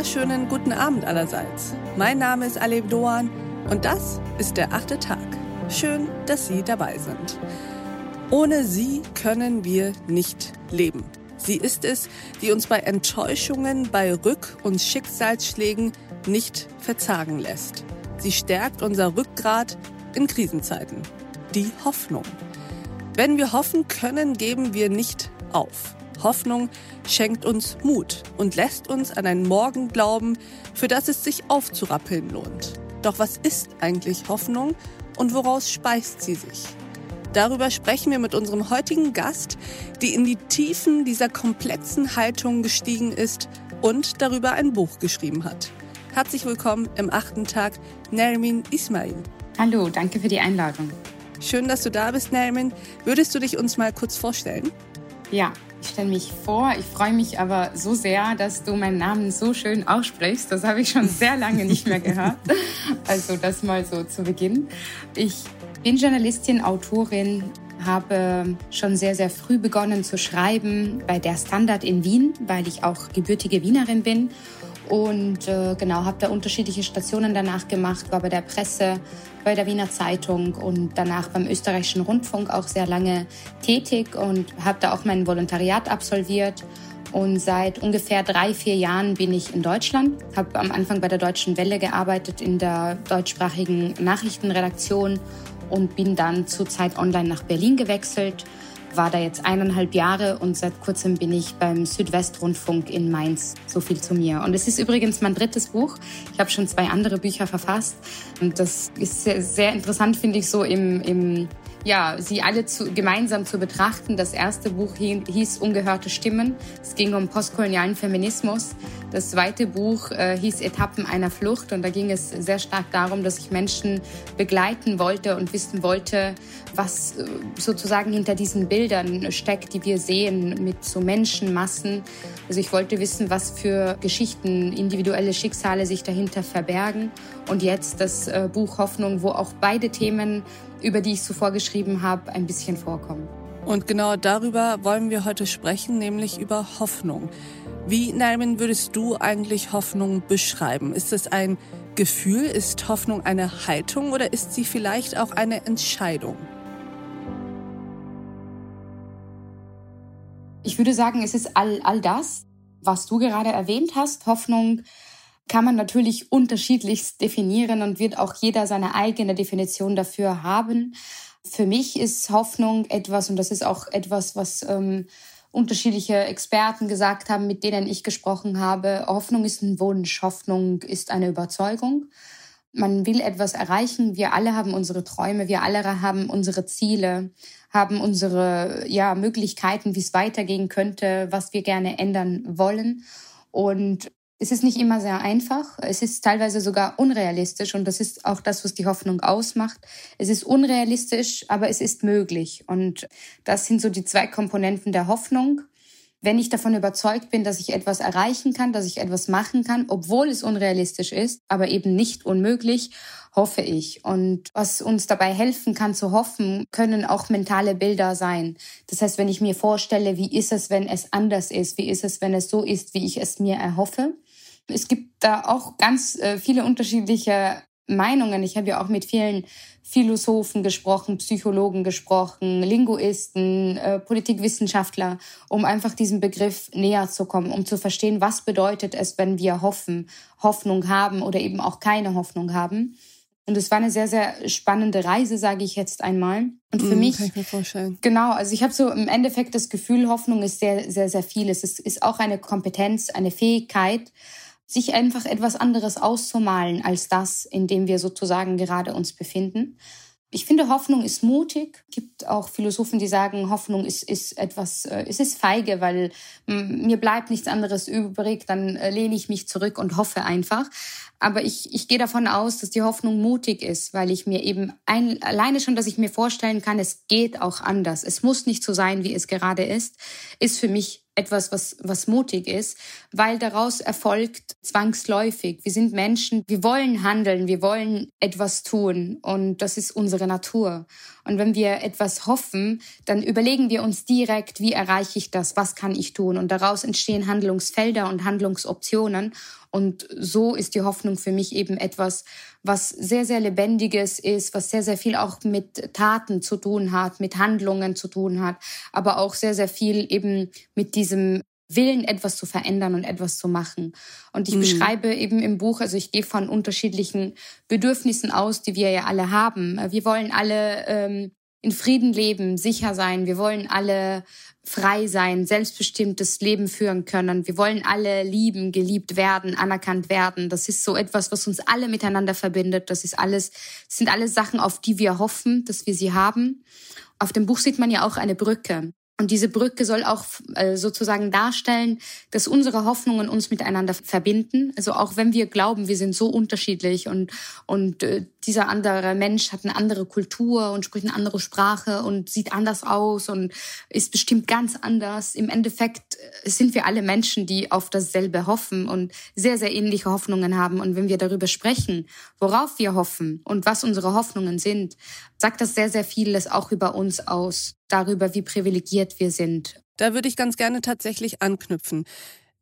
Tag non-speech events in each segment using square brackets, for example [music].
wunderschönen guten Abend allerseits. Mein Name ist Aleb Doan und das ist der achte Tag. Schön, dass Sie dabei sind. Ohne sie können wir nicht leben. Sie ist es, die uns bei Enttäuschungen, bei Rück- und Schicksalsschlägen nicht verzagen lässt. Sie stärkt unser Rückgrat in Krisenzeiten. Die Hoffnung. Wenn wir hoffen können, geben wir nicht auf. Hoffnung schenkt uns Mut und lässt uns an ein Morgen glauben, für das es sich aufzurappeln lohnt. Doch was ist eigentlich Hoffnung und woraus speist sie sich? Darüber sprechen wir mit unserem heutigen Gast, die in die Tiefen dieser komplexen Haltung gestiegen ist und darüber ein Buch geschrieben hat. Herzlich willkommen im achten Tag, Nermin Ismail. Hallo, danke für die Einladung. Schön, dass du da bist, Nermin. Würdest du dich uns mal kurz vorstellen? Ja, ich stelle mich vor. Ich freue mich aber so sehr, dass du meinen Namen so schön aussprichst. Das habe ich schon sehr lange nicht mehr gehört. Also das mal so zu Beginn. Ich bin Journalistin, Autorin, habe schon sehr, sehr früh begonnen zu schreiben bei der Standard in Wien, weil ich auch gebürtige Wienerin bin. Und äh, genau, habe da unterschiedliche Stationen danach gemacht, war bei der Presse, bei der Wiener Zeitung und danach beim österreichischen Rundfunk auch sehr lange tätig und habe da auch mein Volontariat absolviert. Und seit ungefähr drei, vier Jahren bin ich in Deutschland, habe am Anfang bei der Deutschen Welle gearbeitet in der deutschsprachigen Nachrichtenredaktion und bin dann zu Zeit Online nach Berlin gewechselt, war da jetzt eineinhalb Jahre und seit kurzem bin ich beim Südwestrundfunk in Mainz. So viel zu mir. Und es ist übrigens mein drittes Buch. Ich habe schon zwei andere Bücher verfasst und das ist sehr, sehr interessant, finde ich, so im, im ja, sie alle zu, gemeinsam zu betrachten. Das erste Buch hieß Ungehörte Stimmen. Es ging um postkolonialen Feminismus. Das zweite Buch äh, hieß Etappen einer Flucht und da ging es sehr stark darum, dass ich Menschen begleiten wollte und wissen wollte, was äh, sozusagen hinter diesen Bildern steckt, die wir sehen mit so Menschenmassen. Also ich wollte wissen, was für Geschichten, individuelle Schicksale sich dahinter verbergen. Und jetzt das äh, Buch Hoffnung, wo auch beide Themen über die ich zuvor geschrieben habe, ein bisschen vorkommen. Und genau darüber wollen wir heute sprechen, nämlich über Hoffnung. Wie, Nermin, würdest du eigentlich Hoffnung beschreiben? Ist es ein Gefühl? Ist Hoffnung eine Haltung oder ist sie vielleicht auch eine Entscheidung? Ich würde sagen, es ist all, all das, was du gerade erwähnt hast. Hoffnung kann man natürlich unterschiedlich definieren und wird auch jeder seine eigene Definition dafür haben. Für mich ist Hoffnung etwas, und das ist auch etwas, was ähm, unterschiedliche Experten gesagt haben, mit denen ich gesprochen habe. Hoffnung ist ein Wunsch, Hoffnung ist eine Überzeugung. Man will etwas erreichen. Wir alle haben unsere Träume, wir alle haben unsere Ziele, haben unsere ja, Möglichkeiten, wie es weitergehen könnte, was wir gerne ändern wollen. Und es ist nicht immer sehr einfach. Es ist teilweise sogar unrealistisch und das ist auch das, was die Hoffnung ausmacht. Es ist unrealistisch, aber es ist möglich. Und das sind so die zwei Komponenten der Hoffnung. Wenn ich davon überzeugt bin, dass ich etwas erreichen kann, dass ich etwas machen kann, obwohl es unrealistisch ist, aber eben nicht unmöglich, hoffe ich. Und was uns dabei helfen kann zu hoffen, können auch mentale Bilder sein. Das heißt, wenn ich mir vorstelle, wie ist es, wenn es anders ist, wie ist es, wenn es so ist, wie ich es mir erhoffe, es gibt da auch ganz äh, viele unterschiedliche Meinungen. Ich habe ja auch mit vielen Philosophen gesprochen, Psychologen gesprochen, Linguisten, äh, Politikwissenschaftler, um einfach diesem Begriff näher zu kommen, um zu verstehen, was bedeutet es, wenn wir hoffen, Hoffnung haben oder eben auch keine Hoffnung haben. Und es war eine sehr, sehr spannende Reise, sage ich jetzt einmal. Und für mm, mich, kann ich mir vorstellen. genau, also ich habe so im Endeffekt das Gefühl, Hoffnung ist sehr, sehr, sehr viel. Es ist, ist auch eine Kompetenz, eine Fähigkeit, sich einfach etwas anderes auszumalen als das, in dem wir sozusagen gerade uns befinden. Ich finde, Hoffnung ist mutig. Es gibt auch Philosophen, die sagen, Hoffnung ist, ist etwas, äh, es ist feige, weil mir bleibt nichts anderes übrig, dann äh, lehne ich mich zurück und hoffe einfach. Aber ich, ich gehe davon aus, dass die Hoffnung mutig ist, weil ich mir eben ein, alleine schon, dass ich mir vorstellen kann, es geht auch anders. Es muss nicht so sein, wie es gerade ist, ist für mich etwas, was, was mutig ist, weil daraus erfolgt zwangsläufig. Wir sind Menschen, wir wollen handeln, wir wollen etwas tun und das ist unsere Natur. Und wenn wir etwas hoffen, dann überlegen wir uns direkt, wie erreiche ich das, was kann ich tun und daraus entstehen Handlungsfelder und Handlungsoptionen Und so ist die Hoffnung für mich eben etwas, was sehr, sehr lebendiges ist, was sehr, sehr viel auch mit Taten zu tun hat, mit Handlungen zu tun hat, aber auch sehr, sehr viel eben mit diesem Willen, etwas zu verändern und etwas zu machen. Und ich mhm. beschreibe eben im Buch, also ich gehe von unterschiedlichen Bedürfnissen aus, die wir ja alle haben. Wir wollen alle ähm, in Frieden leben, sicher sein. Wir wollen alle frei sein, selbstbestimmtes Leben führen können. Wir wollen alle lieben, geliebt werden, anerkannt werden. Das ist so etwas, was uns alle miteinander verbindet. Das ist alles, das sind alles Sachen, auf die wir hoffen, dass wir sie haben. Auf dem Buch sieht man ja auch eine Brücke. Und diese Brücke soll auch äh, sozusagen darstellen, dass unsere Hoffnungen uns miteinander verbinden. Also auch wenn wir glauben, wir sind so unterschiedlich und, und äh, dieser andere Mensch hat eine andere Kultur und spricht eine andere Sprache und sieht anders aus und ist bestimmt ganz anders. Im Endeffekt äh, sind wir alle Menschen, die auf dasselbe hoffen und sehr, sehr ähnliche Hoffnungen haben. Und wenn wir darüber sprechen, worauf wir hoffen und was unsere Hoffnungen sind, sagt das sehr, sehr vieles auch über uns aus, darüber, wie privilegiert wir sind. Da würde ich ganz gerne tatsächlich anknüpfen.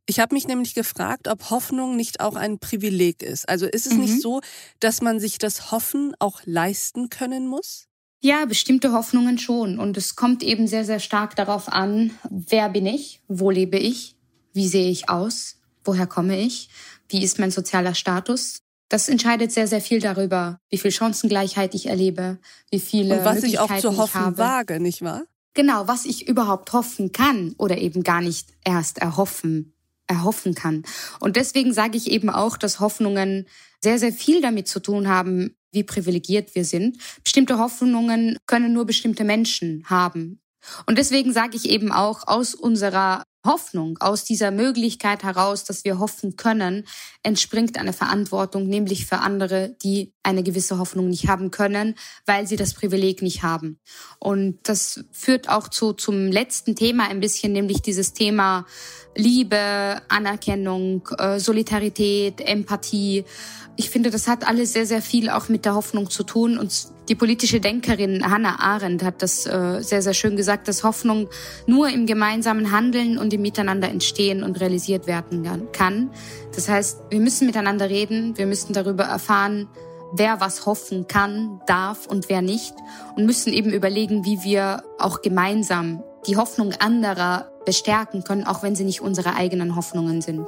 Ich habe mich nämlich gefragt, ob Hoffnung nicht auch ein Privileg ist. Also ist es mhm. nicht so, dass man sich das Hoffen auch leisten können muss? Ja, bestimmte Hoffnungen schon. Und es kommt eben sehr, sehr stark darauf an, wer bin ich, wo lebe ich, wie sehe ich aus, woher komme ich, wie ist mein sozialer Status. Das entscheidet sehr, sehr viel darüber, wie viel Chancengleichheit ich erlebe, wie viele Und was ich auch zu hoffen wage, nicht wahr? Genau, was ich überhaupt hoffen kann oder eben gar nicht erst erhoffen, erhoffen kann. Und deswegen sage ich eben auch, dass Hoffnungen sehr, sehr viel damit zu tun haben, wie privilegiert wir sind. Bestimmte Hoffnungen können nur bestimmte Menschen haben. Und deswegen sage ich eben auch, aus unserer Hoffnung, aus dieser Möglichkeit heraus, dass wir hoffen können, entspringt eine Verantwortung, nämlich für andere, die eine gewisse Hoffnung nicht haben können, weil sie das Privileg nicht haben. Und das führt auch zu, zum letzten Thema ein bisschen, nämlich dieses Thema Liebe, Anerkennung, äh, Solidarität, Empathie. Ich finde, das hat alles sehr, sehr viel auch mit der Hoffnung zu tun. Und die politische Denkerin Hannah Arendt hat das äh, sehr, sehr schön gesagt, dass Hoffnung nur im gemeinsamen Handeln und im Miteinander entstehen und realisiert werden kann. Das heißt, wir müssen miteinander reden, wir müssen darüber erfahren, wer was hoffen kann, darf und wer nicht und müssen eben überlegen, wie wir auch gemeinsam die Hoffnung anderer bestärken können, auch wenn sie nicht unsere eigenen Hoffnungen sind.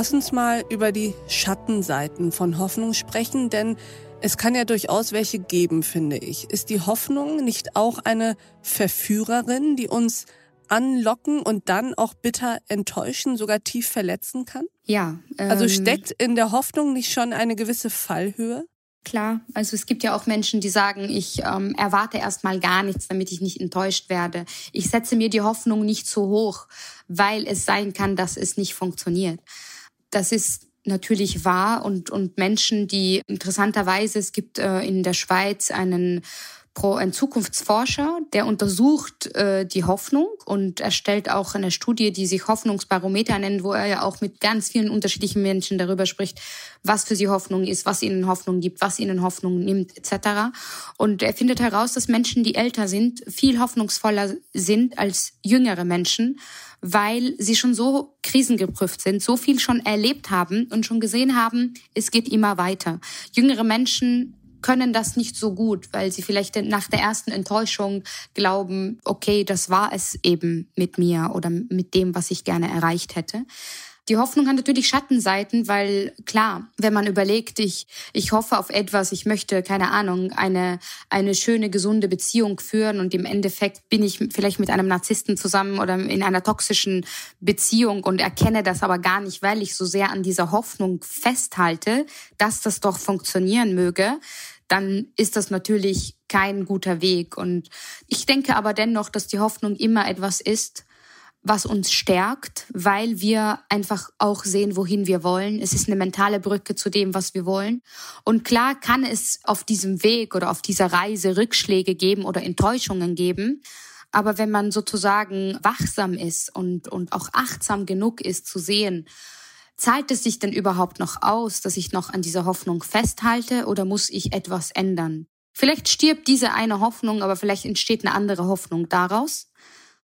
Lass uns mal über die Schattenseiten von Hoffnung sprechen, denn es kann ja durchaus welche geben, finde ich. Ist die Hoffnung nicht auch eine Verführerin, die uns anlocken und dann auch bitter enttäuschen, sogar tief verletzen kann? Ja. Also ähm, also steckt in der Hoffnung nicht schon eine gewisse Fallhöhe? Klar, also es gibt ja auch Menschen, die sagen, ich ähm, erwarte erstmal gar nichts, damit ich nicht enttäuscht werde. Ich setze mir die Hoffnung nicht so hoch, weil es sein kann, dass es nicht funktioniert. Das ist natürlich wahr und, und Menschen, die interessanterweise, es gibt äh, in der Schweiz einen ein Zukunftsforscher, der untersucht äh, die Hoffnung und erstellt auch eine Studie, die sich Hoffnungsbarometer nennt, wo er ja auch mit ganz vielen unterschiedlichen Menschen darüber spricht, was für sie Hoffnung ist, was ihnen Hoffnung gibt, was ihnen Hoffnung nimmt, etc. Und er findet heraus, dass Menschen, die älter sind, viel hoffnungsvoller sind als jüngere Menschen weil sie schon so krisengeprüft sind, so viel schon erlebt haben und schon gesehen haben, es geht immer weiter. Jüngere Menschen können das nicht so gut, weil sie vielleicht nach der ersten Enttäuschung glauben, okay, das war es eben mit mir oder mit dem, was ich gerne erreicht hätte. Die Hoffnung hat natürlich Schattenseiten, weil klar, wenn man überlegt, ich, ich hoffe auf etwas, ich möchte, keine Ahnung, eine, eine schöne, gesunde Beziehung führen und im Endeffekt bin ich vielleicht mit einem Narzissten zusammen oder in einer toxischen Beziehung und erkenne das aber gar nicht, weil ich so sehr an dieser Hoffnung festhalte, dass das doch funktionieren möge, dann ist das natürlich kein guter Weg. Und ich denke aber dennoch, dass die Hoffnung immer etwas ist, was uns stärkt, weil wir einfach auch sehen, wohin wir wollen. Es ist eine mentale Brücke zu dem, was wir wollen. Und klar kann es auf diesem Weg oder auf dieser Reise Rückschläge geben oder Enttäuschungen geben. Aber wenn man sozusagen wachsam ist und, und auch achtsam genug ist zu sehen, zahlt es sich denn überhaupt noch aus, dass ich noch an dieser Hoffnung festhalte oder muss ich etwas ändern? Vielleicht stirbt diese eine Hoffnung, aber vielleicht entsteht eine andere Hoffnung daraus.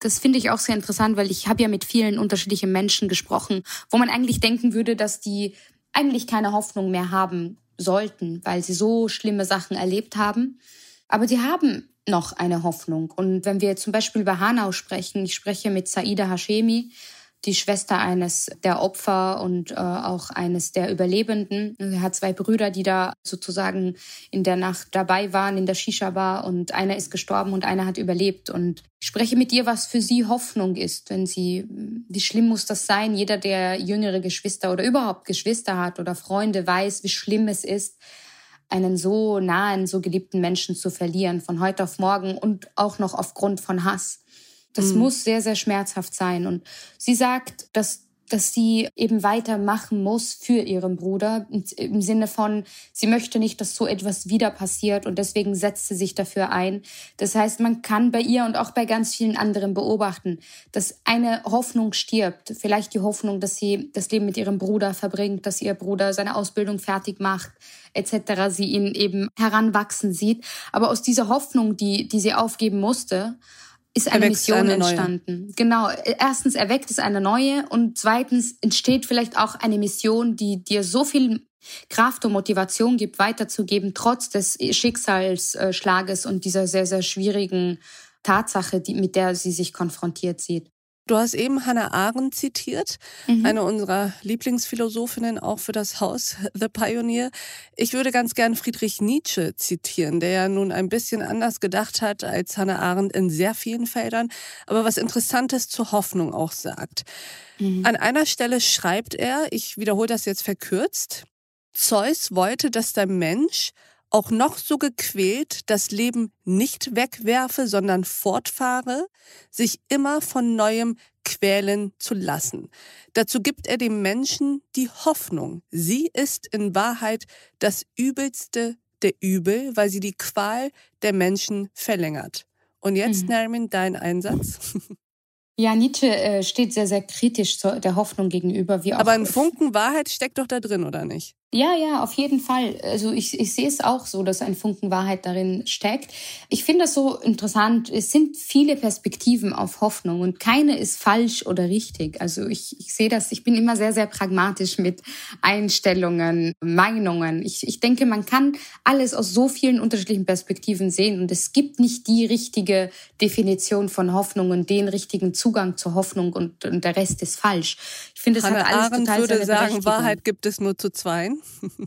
Das finde ich auch sehr interessant, weil ich habe ja mit vielen unterschiedlichen Menschen gesprochen, wo man eigentlich denken würde, dass die eigentlich keine Hoffnung mehr haben sollten, weil sie so schlimme Sachen erlebt haben. Aber die haben noch eine Hoffnung. Und wenn wir zum Beispiel über Hanau sprechen, ich spreche mit Saida Hashemi, die Schwester eines der Opfer und äh, auch eines der Überlebenden. Er hat zwei Brüder, die da sozusagen in der Nacht dabei waren in der Shisha-Bar und einer ist gestorben und einer hat überlebt. Und ich spreche mit ihr, was für sie Hoffnung ist, wenn sie, wie schlimm muss das sein? Jeder, der jüngere Geschwister oder überhaupt Geschwister hat oder Freunde, weiß, wie schlimm es ist, einen so nahen, so geliebten Menschen zu verlieren von heute auf morgen und auch noch aufgrund von Hass. Das mhm. muss sehr, sehr schmerzhaft sein. Und sie sagt, dass dass sie eben weitermachen muss für ihren Bruder im Sinne von, sie möchte nicht, dass so etwas wieder passiert und deswegen setzt sie sich dafür ein. Das heißt, man kann bei ihr und auch bei ganz vielen anderen beobachten, dass eine Hoffnung stirbt. Vielleicht die Hoffnung, dass sie das Leben mit ihrem Bruder verbringt, dass ihr Bruder seine Ausbildung fertig macht, etc. Sie ihn eben heranwachsen sieht. Aber aus dieser Hoffnung, die, die sie aufgeben musste, ist eine Mission eine entstanden. Genau. Erstens erweckt es eine neue und zweitens entsteht vielleicht auch eine Mission, die dir so viel Kraft und Motivation gibt, weiterzugeben, trotz des Schicksalsschlages und dieser sehr, sehr schwierigen Tatsache, die, mit der sie sich konfrontiert sieht. Du hast eben Hannah Arendt zitiert, mhm. eine unserer Lieblingsphilosophinnen auch für das Haus [laughs] The Pioneer. Ich würde ganz gern Friedrich Nietzsche zitieren, der ja nun ein bisschen anders gedacht hat als Hannah Arendt in sehr vielen Feldern, aber was Interessantes zur Hoffnung auch sagt. Mhm. An einer Stelle schreibt er, ich wiederhole das jetzt verkürzt, Zeus wollte, dass der Mensch auch noch so gequält das Leben nicht wegwerfe, sondern fortfahre, sich immer von neuem quälen zu lassen. Dazu gibt er dem Menschen die Hoffnung. Sie ist in Wahrheit das Übelste der Übel, weil sie die Qual der Menschen verlängert. Und jetzt, mhm. Nermin, dein Einsatz. [laughs] Ja, Nietzsche äh, steht sehr, sehr kritisch zur, der Hoffnung gegenüber. Wie auch Aber ein Funken Wahrheit steckt doch da drin, oder nicht? Ja, ja, auf jeden Fall. Also ich, ich sehe es auch so, dass ein Funken Wahrheit darin steckt. Ich finde das so interessant. Es sind viele Perspektiven auf Hoffnung und keine ist falsch oder richtig. Also ich, ich sehe das, ich bin immer sehr, sehr pragmatisch mit Einstellungen, Meinungen. Ich, ich denke, man kann alles aus so vielen unterschiedlichen Perspektiven sehen und es gibt nicht die richtige Definition von Hoffnung und den richtigen Zugang zur Hoffnung und, und der Rest ist falsch. Ich finde, es hat alles Arendt total würde sagen, Wahrheit gibt es nur zu zweien.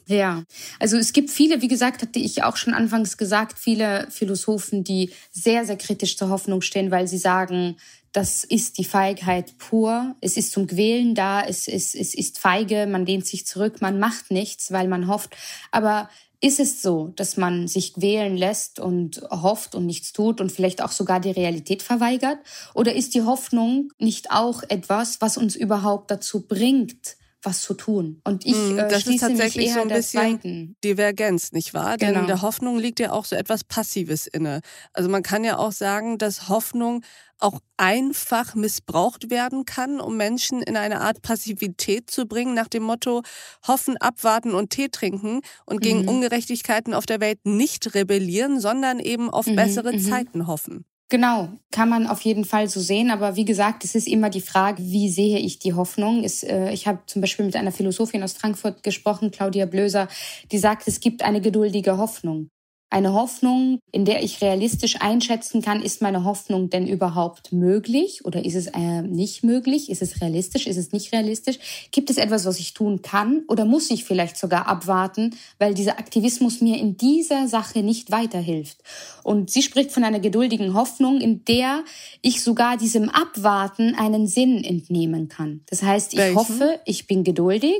Ja, also es gibt viele, wie gesagt, hatte ich auch schon anfangs gesagt, viele Philosophen, die sehr, sehr kritisch zur Hoffnung stehen, weil sie sagen, das ist die Feigheit pur. Es ist zum Quälen da, es, es, es ist feige, man lehnt sich zurück, man macht nichts, weil man hofft. Aber ist es so, dass man sich quälen lässt und hofft und nichts tut und vielleicht auch sogar die Realität verweigert? Oder ist die Hoffnung nicht auch etwas, was uns überhaupt dazu bringt, was zu tun. Und ich mm, äh, das ist tatsächlich so ein bisschen Divergenz, nicht wahr? Denn genau. der Hoffnung liegt ja auch so etwas Passives inne. Also man kann ja auch sagen, dass Hoffnung auch einfach missbraucht werden kann, um Menschen in eine Art Passivität zu bringen, nach dem Motto hoffen, abwarten und Tee trinken und gegen mhm. Ungerechtigkeiten auf der Welt nicht rebellieren, sondern eben auf mhm, bessere mhm. Zeiten hoffen. Genau, kann man auf jeden Fall so sehen. Aber wie gesagt, es ist immer die Frage, wie sehe ich die Hoffnung? Es, äh, ich habe zum Beispiel mit einer Philosophin aus Frankfurt gesprochen, Claudia Blöser, die sagt, es gibt eine geduldige Hoffnung. Eine Hoffnung, in der ich realistisch einschätzen kann, ist meine Hoffnung denn überhaupt möglich oder ist es äh, nicht möglich? Ist es realistisch? Ist es nicht realistisch? Gibt es etwas, was ich tun kann oder muss ich vielleicht sogar abwarten, weil dieser Aktivismus mir in dieser Sache nicht weiterhilft? Und sie spricht von einer geduldigen Hoffnung, in der ich sogar diesem Abwarten einen Sinn entnehmen kann. Das heißt, ich Welchen? hoffe, ich bin geduldig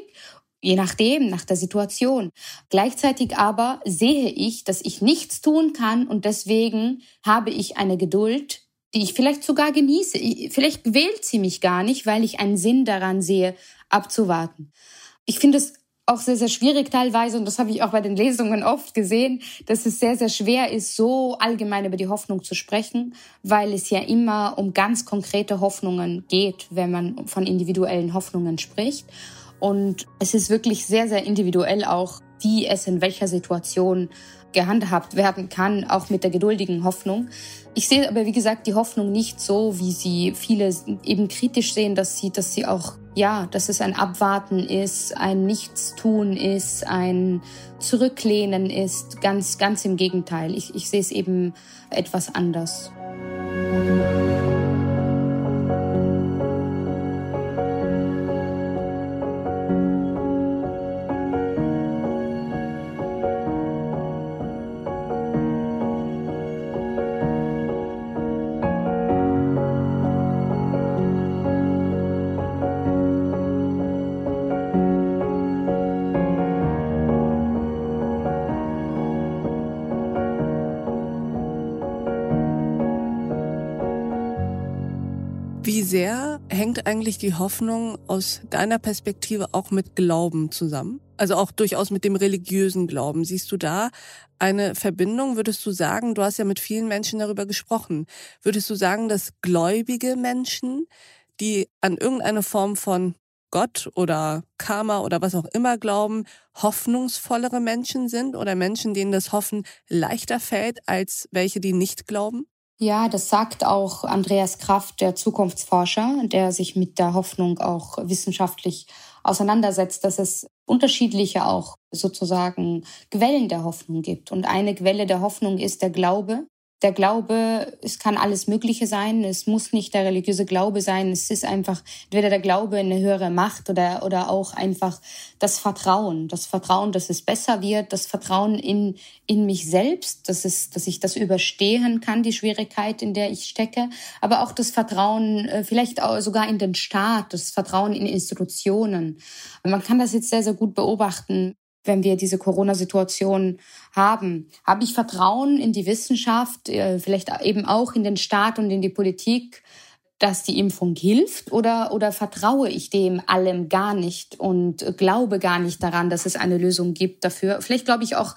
je nachdem, nach der Situation. Gleichzeitig aber sehe ich, dass ich nichts tun kann und deswegen habe ich eine Geduld, die ich vielleicht sogar genieße. Vielleicht wählt sie mich gar nicht, weil ich einen Sinn daran sehe, abzuwarten. Ich finde es auch sehr, sehr schwierig teilweise, und das habe ich auch bei den Lesungen oft gesehen, dass es sehr, sehr schwer ist, so allgemein über die Hoffnung zu sprechen, weil es ja immer um ganz konkrete Hoffnungen geht, wenn man von individuellen Hoffnungen spricht. Und es ist wirklich sehr, sehr individuell auch, wie es in welcher Situation gehandhabt werden kann, auch mit der geduldigen Hoffnung. Ich sehe aber, wie gesagt, die Hoffnung nicht so, wie sie viele eben kritisch sehen, dass sie, dass sie auch, ja, dass es ein Abwarten ist, ein Nichtstun ist, ein Zurücklehnen ist. Ganz, ganz im Gegenteil. Ich, ich sehe es eben etwas anders. Wie sehr hängt eigentlich die Hoffnung aus deiner Perspektive auch mit Glauben zusammen? Also auch durchaus mit dem religiösen Glauben. Siehst du da eine Verbindung? Würdest du sagen, du hast ja mit vielen Menschen darüber gesprochen, würdest du sagen, dass gläubige Menschen, die an irgendeine Form von Gott oder Karma oder was auch immer glauben, hoffnungsvollere Menschen sind oder Menschen, denen das Hoffen leichter fällt als welche, die nicht glauben? Ja, das sagt auch Andreas Kraft, der Zukunftsforscher, der sich mit der Hoffnung auch wissenschaftlich auseinandersetzt, dass es unterschiedliche auch sozusagen Quellen der Hoffnung gibt. Und eine Quelle der Hoffnung ist der Glaube der Glaube, es kann alles Mögliche sein. Es muss nicht der religiöse Glaube sein. Es ist einfach entweder der Glaube in eine höhere Macht oder, oder auch einfach das Vertrauen. Das Vertrauen, dass es besser wird. Das Vertrauen in, in mich selbst, dass es, dass ich das überstehen kann, die Schwierigkeit, in der ich stecke. Aber auch das Vertrauen, äh, vielleicht auch sogar in den Staat, das Vertrauen in Institutionen. Man kann das jetzt sehr, sehr gut beobachten wenn wir diese Corona-Situation haben. Habe ich Vertrauen in die Wissenschaft, äh, vielleicht eben auch in den Staat und in die Politik, dass die Impfung hilft oder, oder vertraue ich dem allem gar nicht und glaube gar nicht daran, dass es eine Lösung gibt dafür? Vielleicht glaube ich auch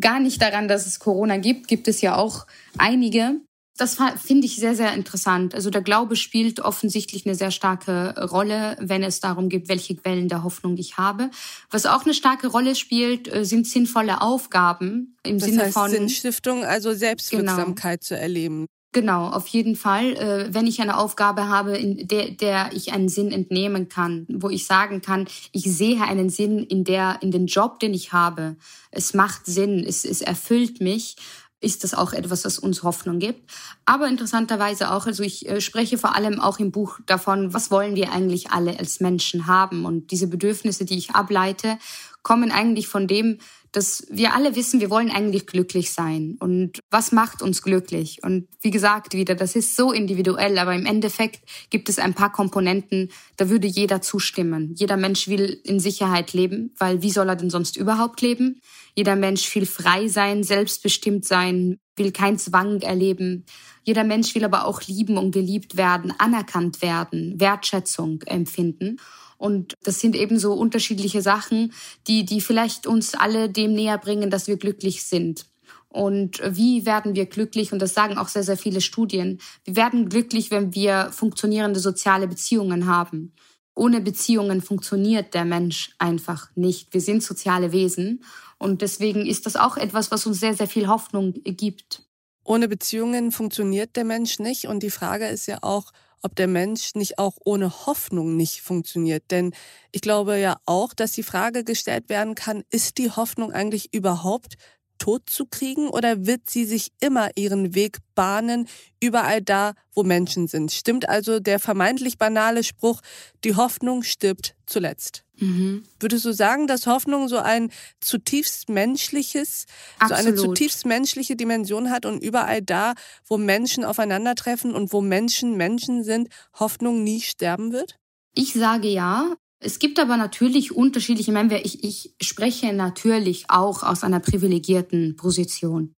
gar nicht daran, dass es Corona gibt. Gibt es ja auch einige das finde ich sehr, sehr interessant. Also der Glaube spielt offensichtlich eine sehr starke Rolle, wenn es darum geht, welche Quellen der Hoffnung ich habe. Was auch eine starke Rolle spielt, äh, sind sinnvolle Aufgaben im das Sinne heißt, von Sinnstiftung, also Selbstwirksamkeit genau. zu erleben. Genau, auf jeden Fall. Äh, wenn ich eine Aufgabe habe, in der, der ich einen Sinn entnehmen kann, wo ich sagen kann, ich sehe einen Sinn in der, in den Job, den ich habe. Es macht Sinn, es, es erfüllt mich ist das auch etwas, was uns Hoffnung gibt. Aber interessanterweise auch, also ich äh, spreche vor allem auch im Buch davon, was wollen wir eigentlich alle als Menschen haben? Und diese Bedürfnisse, die ich ableite, kommen eigentlich von dem, dass wir alle wissen, wir wollen eigentlich glücklich sein. Und was macht uns glücklich? Und wie gesagt, wieder, das ist so individuell, aber im Endeffekt gibt es ein paar Komponenten, da würde jeder zustimmen. Jeder Mensch will in Sicherheit leben, weil wie soll er denn sonst überhaupt leben? Jeder Mensch will frei sein, selbstbestimmt sein, will keinen Zwang erleben. Jeder Mensch will aber auch lieben und geliebt werden, anerkannt werden, Wertschätzung empfinden. Und das sind eben so unterschiedliche Sachen, die, die vielleicht uns alle dem näher bringen, dass wir glücklich sind. Und wie werden wir glücklich? Und das sagen auch sehr, sehr viele Studien. Wir werden glücklich, wenn wir funktionierende soziale Beziehungen haben. Ohne Beziehungen funktioniert der Mensch einfach nicht. Wir sind soziale Wesen. Und deswegen ist das auch etwas, was uns sehr, sehr viel Hoffnung gibt. Ohne Beziehungen funktioniert der Mensch nicht. Und die Frage ist ja auch, ob der Mensch nicht auch ohne Hoffnung nicht funktioniert. Denn ich glaube ja auch, dass die Frage gestellt werden kann, ist die Hoffnung eigentlich überhaupt tot zu kriegen oder wird sie sich immer ihren Weg bahnen, überall da, wo Menschen sind? Stimmt also der vermeintlich banale Spruch, die Hoffnung stirbt zuletzt? Mhm. Würdest du sagen, dass Hoffnung so ein zutiefst menschliches, Absolut. so eine zutiefst menschliche Dimension hat und überall da, wo Menschen aufeinandertreffen und wo Menschen Menschen sind, Hoffnung nie sterben wird? Ich sage ja. Es gibt aber natürlich unterschiedliche, ich, ich spreche natürlich auch aus einer privilegierten Position.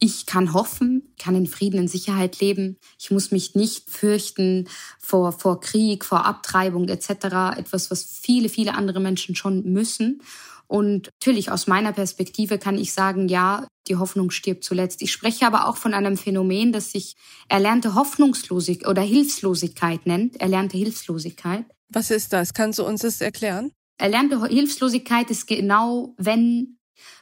ich kann hoffen, kann in Frieden und Sicherheit leben. Ich muss mich nicht fürchten vor, vor Krieg, vor Abtreibung etc. Etwas, was viele, viele andere Menschen schon müssen. Und natürlich aus meiner Perspektive kann ich sagen, ja, die Hoffnung stirbt zuletzt. Ich spreche aber auch von einem Phänomen, das sich erlernte Hoffnungslosigkeit oder Hilflosigkeit nennt, erlernte Hilflosigkeit. Was ist das? Kannst du uns das erklären? Erlernte Hilflosigkeit ist genau, wenn,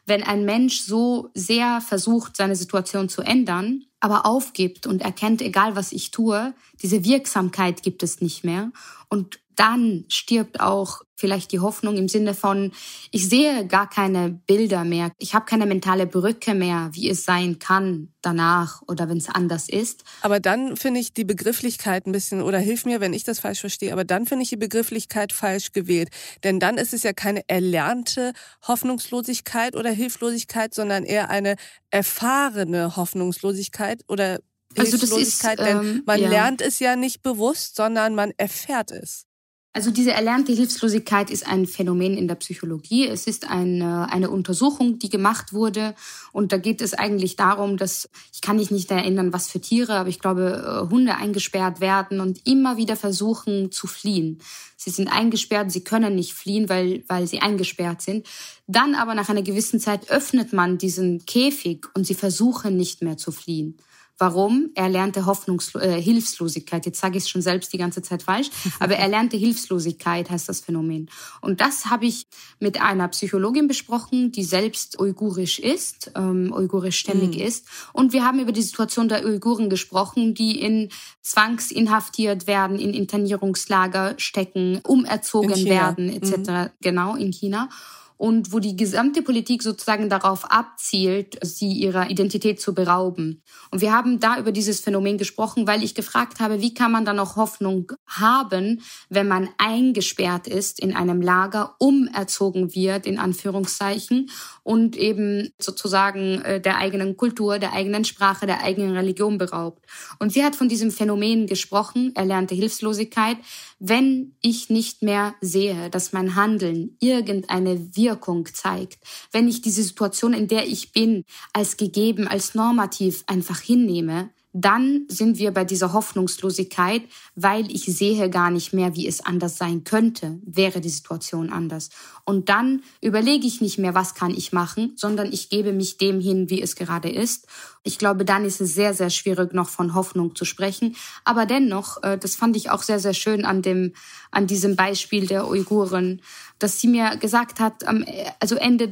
wenn ein Mensch so sehr versucht, seine Situation zu ändern, aber aufgibt und erkennt, egal was ich tue, diese Wirksamkeit gibt es nicht mehr. Und dann stirbt auch vielleicht die Hoffnung im Sinne von, ich sehe gar keine Bilder mehr, ich habe keine mentale Brücke mehr, wie es sein kann danach oder wenn es anders ist. Aber dann finde ich die Begrifflichkeit ein bisschen, oder hilf mir, wenn ich das falsch verstehe, aber dann finde ich die Begrifflichkeit falsch gewählt. Denn dann ist es ja keine erlernte Hoffnungslosigkeit oder Hilflosigkeit, sondern eher eine erfahrene Hoffnungslosigkeit oder also Hilflosigkeit, das ist, ähm, denn man ja. lernt es ja nicht bewusst, sondern man erfährt es. Also diese erlernte Hilflosigkeit ist ein Phänomen in der Psychologie. Es ist eine, eine Untersuchung, die gemacht wurde. Und da geht es eigentlich darum, dass, ich kann mich nicht erinnern, was für Tiere, aber ich glaube, äh, Hunde eingesperrt werden und immer wieder versuchen zu fliehen. Sie sind eingesperrt, sie können nicht fliehen, weil, weil sie eingesperrt sind. Dann aber nach einer gewissen Zeit öffnet man diesen Käfig und sie versuchen nicht mehr zu fliehen. Warum? Er lernte Hoffnungslo äh, Hilflosigkeit. Jetzt sage ich es schon selbst die ganze Zeit falsch, [laughs] aber er lernte Hilflosigkeit, heißt das Phänomen. Und das habe ich mit einer Psychologin besprochen, die selbst uigurisch ist, ähm, uigurischstämmig mhm. ist. Und wir haben über die Situation der Uiguren gesprochen, die in zwangsinhaftiert werden, in Internierungslager stecken, umerzogen werden, etc. Mhm. Genau, in China und wo die gesamte Politik sozusagen darauf abzielt, sie ihrer Identität zu berauben. Und wir haben da über dieses Phänomen gesprochen, weil ich gefragt habe, wie kann man dann noch Hoffnung haben, wenn man eingesperrt ist in einem Lager, umerzogen wird, in Anführungszeichen, und eben sozusagen äh, der eigenen Kultur, der eigenen Sprache, der eigenen Religion beraubt. Und sie hat von diesem Phänomen gesprochen, erlernte Hilflosigkeit, wenn ich nicht mehr sehe, dass mein Handeln irgendeine Wirkung zeigt, wenn ich diese Situation, in der ich bin, als gegeben, als normativ einfach hinnehme, dann sind wir bei dieser Hoffnungslosigkeit, weil ich sehe gar nicht mehr, wie es anders sein könnte, wäre die Situation anders. Und dann überlege ich nicht mehr, was kann ich machen, sondern ich gebe mich dem hin, wie es gerade ist. Ich glaube, dann ist es sehr, sehr schwierig, noch von Hoffnung zu sprechen. Aber dennoch, äh, das fand ich auch sehr, sehr schön an dem, an diesem Beispiel der Uiguren, dass sie mir gesagt hat, am, also Ende,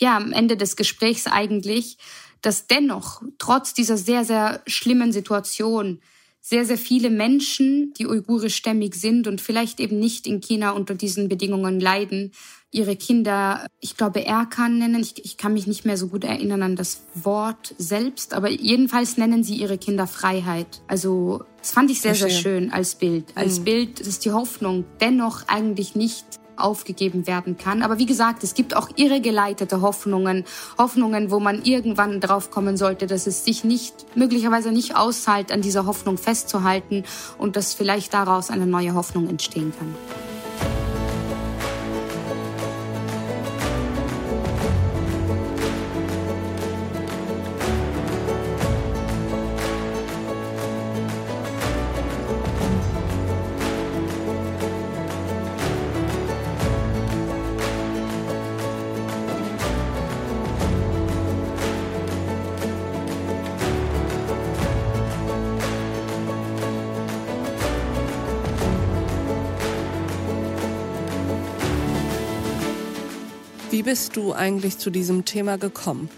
ja, am Ende des Gesprächs eigentlich, dass dennoch trotz dieser sehr, sehr schlimmen Situation sehr, sehr viele Menschen, die uigurischstämmig sind und vielleicht eben nicht in China unter diesen Bedingungen leiden, ihre Kinder, ich glaube, Erkan nennen. Ich, ich kann mich nicht mehr so gut erinnern an das Wort selbst, aber jedenfalls nennen sie ihre Kinder Freiheit. Also das fand ich sehr, sehr schön als Bild. Als mhm. Bild ist die Hoffnung dennoch eigentlich nicht aufgegeben werden kann. Aber wie gesagt, es gibt auch irregeleitete Hoffnungen, Hoffnungen, wo man irgendwann drauf kommen sollte, dass es sich nicht, möglicherweise nicht auszahlt, an dieser Hoffnung festzuhalten und dass vielleicht daraus eine neue Hoffnung entstehen kann. Wie bist du eigentlich zu diesem Thema gekommen?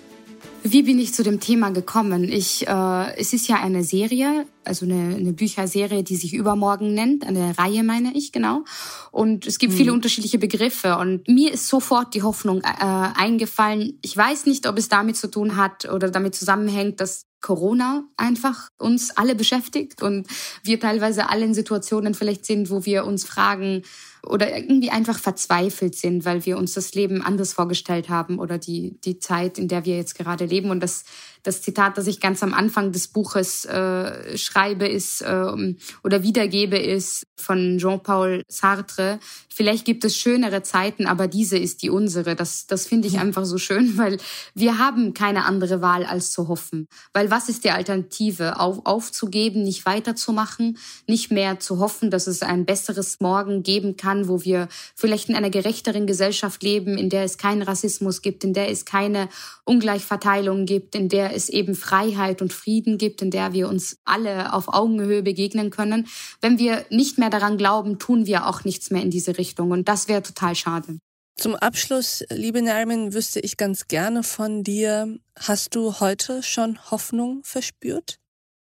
Wie bin ich zu dem Thema gekommen? Ich, äh, es ist ja eine Serie, also eine, eine Bücherserie, die sich Übermorgen nennt, eine Reihe meine ich genau. Und es gibt hm. viele unterschiedliche Begriffe und mir ist sofort die Hoffnung äh, eingefallen. Ich weiß nicht, ob es damit zu tun hat oder damit zusammenhängt, dass Corona einfach uns alle beschäftigt und wir teilweise alle in Situationen vielleicht sind, wo wir uns fragen, oder irgendwie einfach verzweifelt sind, weil wir uns das Leben anders vorgestellt haben oder die, die Zeit, in der wir jetzt gerade leben. Und das, Das Zitat, das ich ganz am Anfang des Buches äh, schreibe, ist äh, oder wiedergebe, ist von Jean-Paul Sartre. Vielleicht gibt es schönere Zeiten, aber diese ist die unsere. Das, das finde ich einfach so schön, [laughs] weil wir haben keine andere Wahl als zu hoffen. Weil was ist die Alternative? Auf, aufzugeben, nicht weiterzumachen, nicht mehr zu hoffen, dass es ein besseres Morgen geben kann, wo wir vielleicht in einer gerechteren Gesellschaft leben, in der es keinen Rassismus gibt, in der es keine Ungleichverteilung gibt, in der es eben Freiheit und Frieden gibt, in der wir uns alle auf Augenhöhe begegnen können. Wenn wir nicht mehr daran glauben, tun wir auch nichts mehr in diese Richtung. Und das wäre total schade. Zum Abschluss, liebe Nermin, wüsste ich ganz gerne von dir, hast du heute schon Hoffnung verspürt?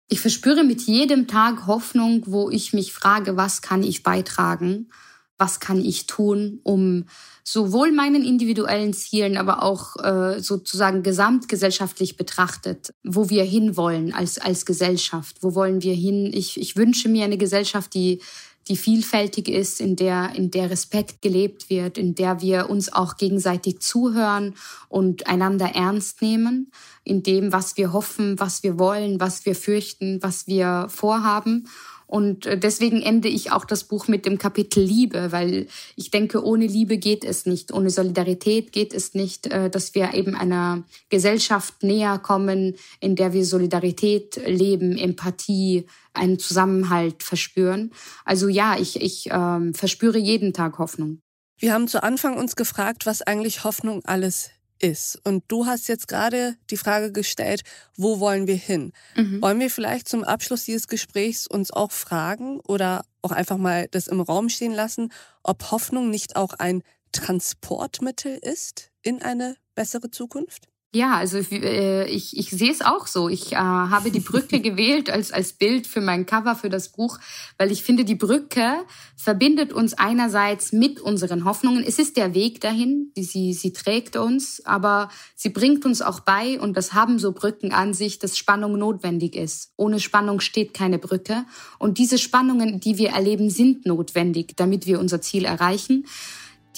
Ich verspüre mit jedem Tag Hoffnung, wo ich mich frage, was kann ich beitragen? Was kann ich tun, um sowohl meinen individuellen Zielen, aber auch äh, sozusagen gesamtgesellschaftlich betrachtet, wo wir hinwollen als, als Gesellschaft? Wo wollen wir hin? Ich, ich wünsche mir eine Gesellschaft, die die vielfältig ist, in der, in der Respekt gelebt wird, in der wir uns auch gegenseitig zuhören und einander ernst nehmen, in dem, was wir hoffen, was wir wollen, was wir fürchten, was wir vorhaben und äh, deswegen ende ich auch das Buch mit dem Kapitel Liebe, weil ich denke, ohne Liebe geht es nicht, ohne Solidarität geht es nicht, äh, dass wir eben einer Gesellschaft näher kommen, in der wir Solidarität leben, Empathie, einen Zusammenhalt verspüren. Also ja, ich, ich ähm, verspüre jeden Tag Hoffnung. Wir haben zu Anfang uns gefragt, was eigentlich Hoffnung alles ist. Und du hast jetzt gerade die Frage gestellt, wo wollen wir hin? Mhm. Wollen wir vielleicht zum Abschluss dieses Gesprächs uns auch fragen oder auch einfach mal das im Raum stehen lassen, ob Hoffnung nicht auch ein Transportmittel ist in eine bessere Zukunft? Ja, also äh, ich, ich sehe es auch so. Ich äh, habe die Brücke [laughs] gewählt als, als Bild für mein Cover für das Buch, weil ich finde, die Brücke verbindet uns einerseits mit unseren Hoffnungen. Es ist der Weg dahin, sie, sie trägt uns, aber sie bringt uns auch bei, und das haben so Brücken an sich, dass Spannung notwendig ist. Ohne Spannung steht keine Brücke. Und diese Spannungen, die wir erleben, sind notwendig, damit wir unser Ziel erreichen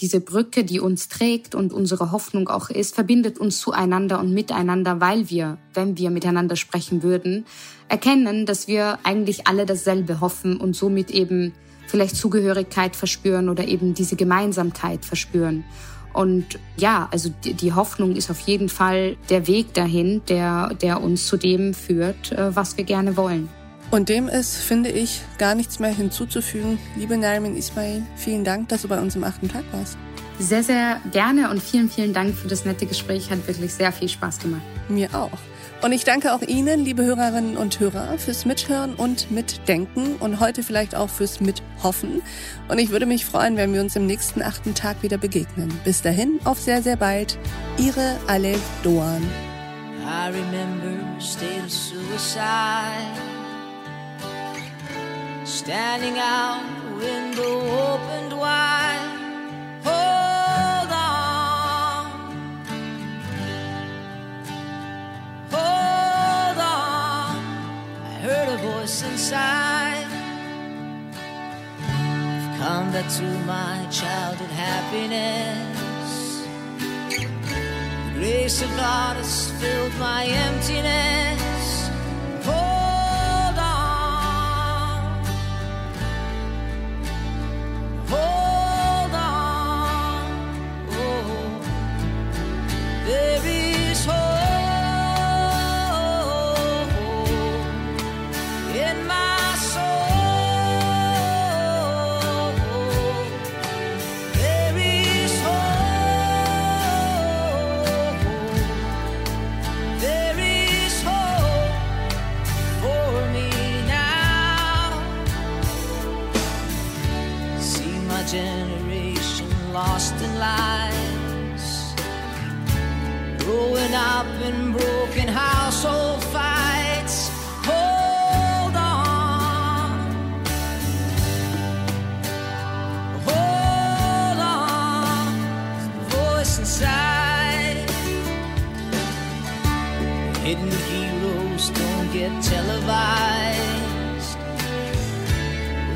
diese Brücke, die uns trägt und unsere Hoffnung auch ist, verbindet uns zueinander und miteinander, weil wir, wenn wir miteinander sprechen würden, erkennen, dass wir eigentlich alle dasselbe hoffen und somit eben vielleicht Zugehörigkeit verspüren oder eben diese Gemeinsamkeit verspüren. Und ja, also die Hoffnung ist auf jeden Fall der Weg dahin, der, der uns zu dem führt, äh, was wir gerne wollen. Und dem ist, finde ich, gar nichts mehr hinzuzufügen. Liebe Narimin Ismail, vielen Dank, dass du bei uns im achten Tag warst. Sehr, sehr gerne und vielen, vielen Dank für das nette Gespräch. Hat wirklich sehr viel Spaß gemacht. Mir auch. Und ich danke auch Ihnen, liebe Hörerinnen und Hörer, fürs Mithören und Mitdenken und heute vielleicht auch fürs Mithoffen. Und ich würde mich freuen, wenn wir uns im nächsten achten Tag wieder begegnen. Bis dahin, auf sehr, sehr bald. Ihre Alev Doan. I remember state of suicide. Standing out, window opened wide. Hold on, hold on. I heard a voice inside. I've come back to my childhood happiness. The grace of God has filled my emptiness. inside. Hidden heroes don't get televised.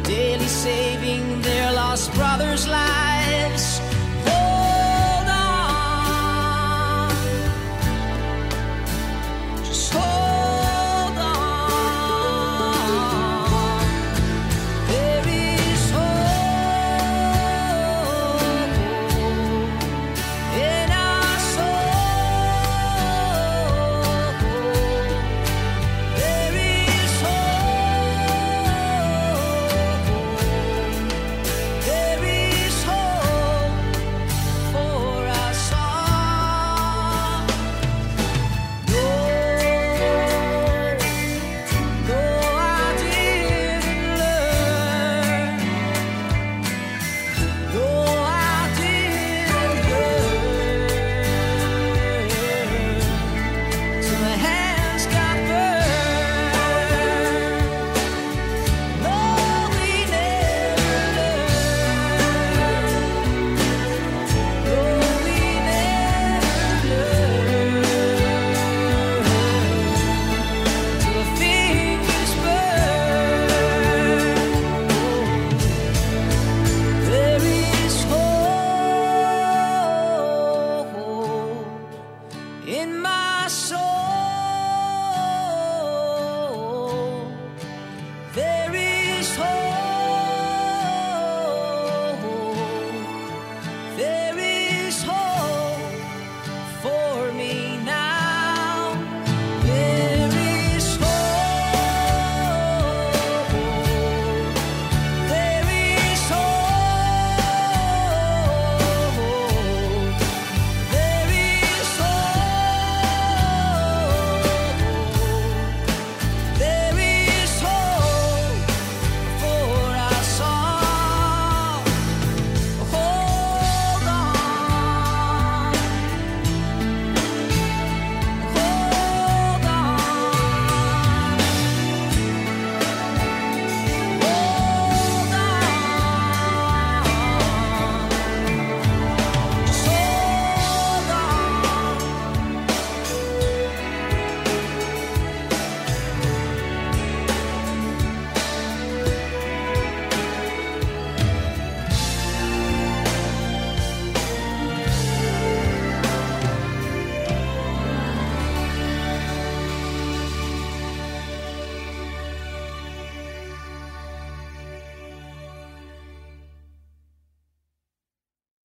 Daily saving their lost brothers' life.